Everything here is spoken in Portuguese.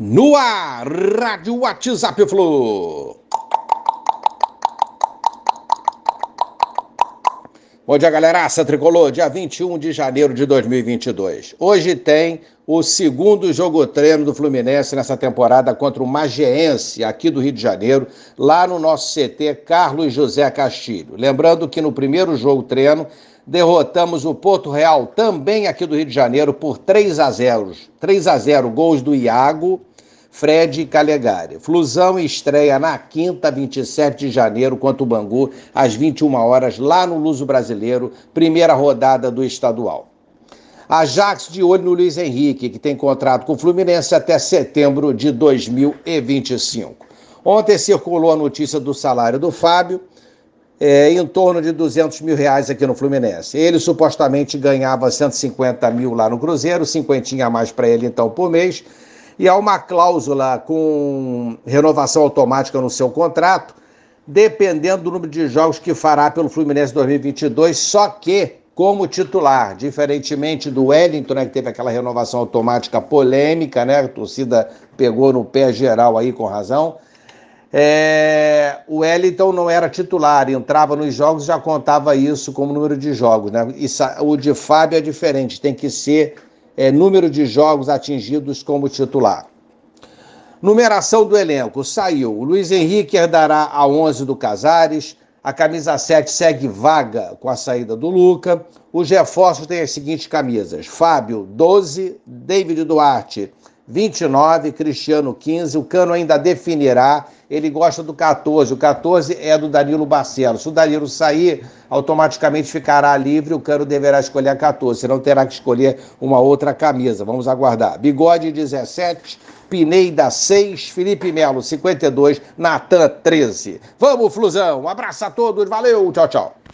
No ar, Rádio WhatsApp Flu. Bom dia, galeraça tricolor, dia 21 de janeiro de 2022. Hoje tem o segundo jogo treino do Fluminense nessa temporada contra o Magiense, aqui do Rio de Janeiro, lá no nosso CT Carlos José Castilho. Lembrando que no primeiro jogo treino derrotamos o Porto Real, também aqui do Rio de Janeiro, por 3 a 0. 3 a 0, gols do Iago Fred Calegari. Flusão estreia na quinta, 27 de janeiro, contra o Bangu, às 21 horas, lá no Luso Brasileiro, primeira rodada do estadual. Ajax de olho no Luiz Henrique, que tem contrato com o Fluminense até setembro de 2025. Ontem circulou a notícia do salário do Fábio, é, em torno de 200 mil reais aqui no Fluminense. Ele supostamente ganhava 150 mil lá no Cruzeiro, cinquentinha a mais para ele então por mês e há uma cláusula com renovação automática no seu contrato, dependendo do número de jogos que fará pelo Fluminense 2022, só que como titular, diferentemente do Wellington, né, que teve aquela renovação automática polêmica, né, a torcida pegou no pé geral aí com razão. É, o Wellington não era titular, entrava nos jogos já contava isso como número de jogos. Né? Isso, o de Fábio é diferente, tem que ser é, número de jogos atingidos como titular. Numeração do elenco: saiu. O Luiz Henrique herdará a 11 do Casares. A camisa 7 segue vaga com a saída do Luca. Os reforços têm as seguintes camisas: Fábio, 12, David Duarte, 29, Cristiano 15. O Cano ainda definirá. Ele gosta do 14. O 14 é do Danilo Barcelos. Se o Danilo sair, automaticamente ficará livre. O Cano deverá escolher a 14. Senão terá que escolher uma outra camisa. Vamos aguardar. Bigode 17. Pineida 6, Felipe Melo 52, Natan 13. Vamos, Flusão. Um abraço a todos. Valeu. Tchau, tchau.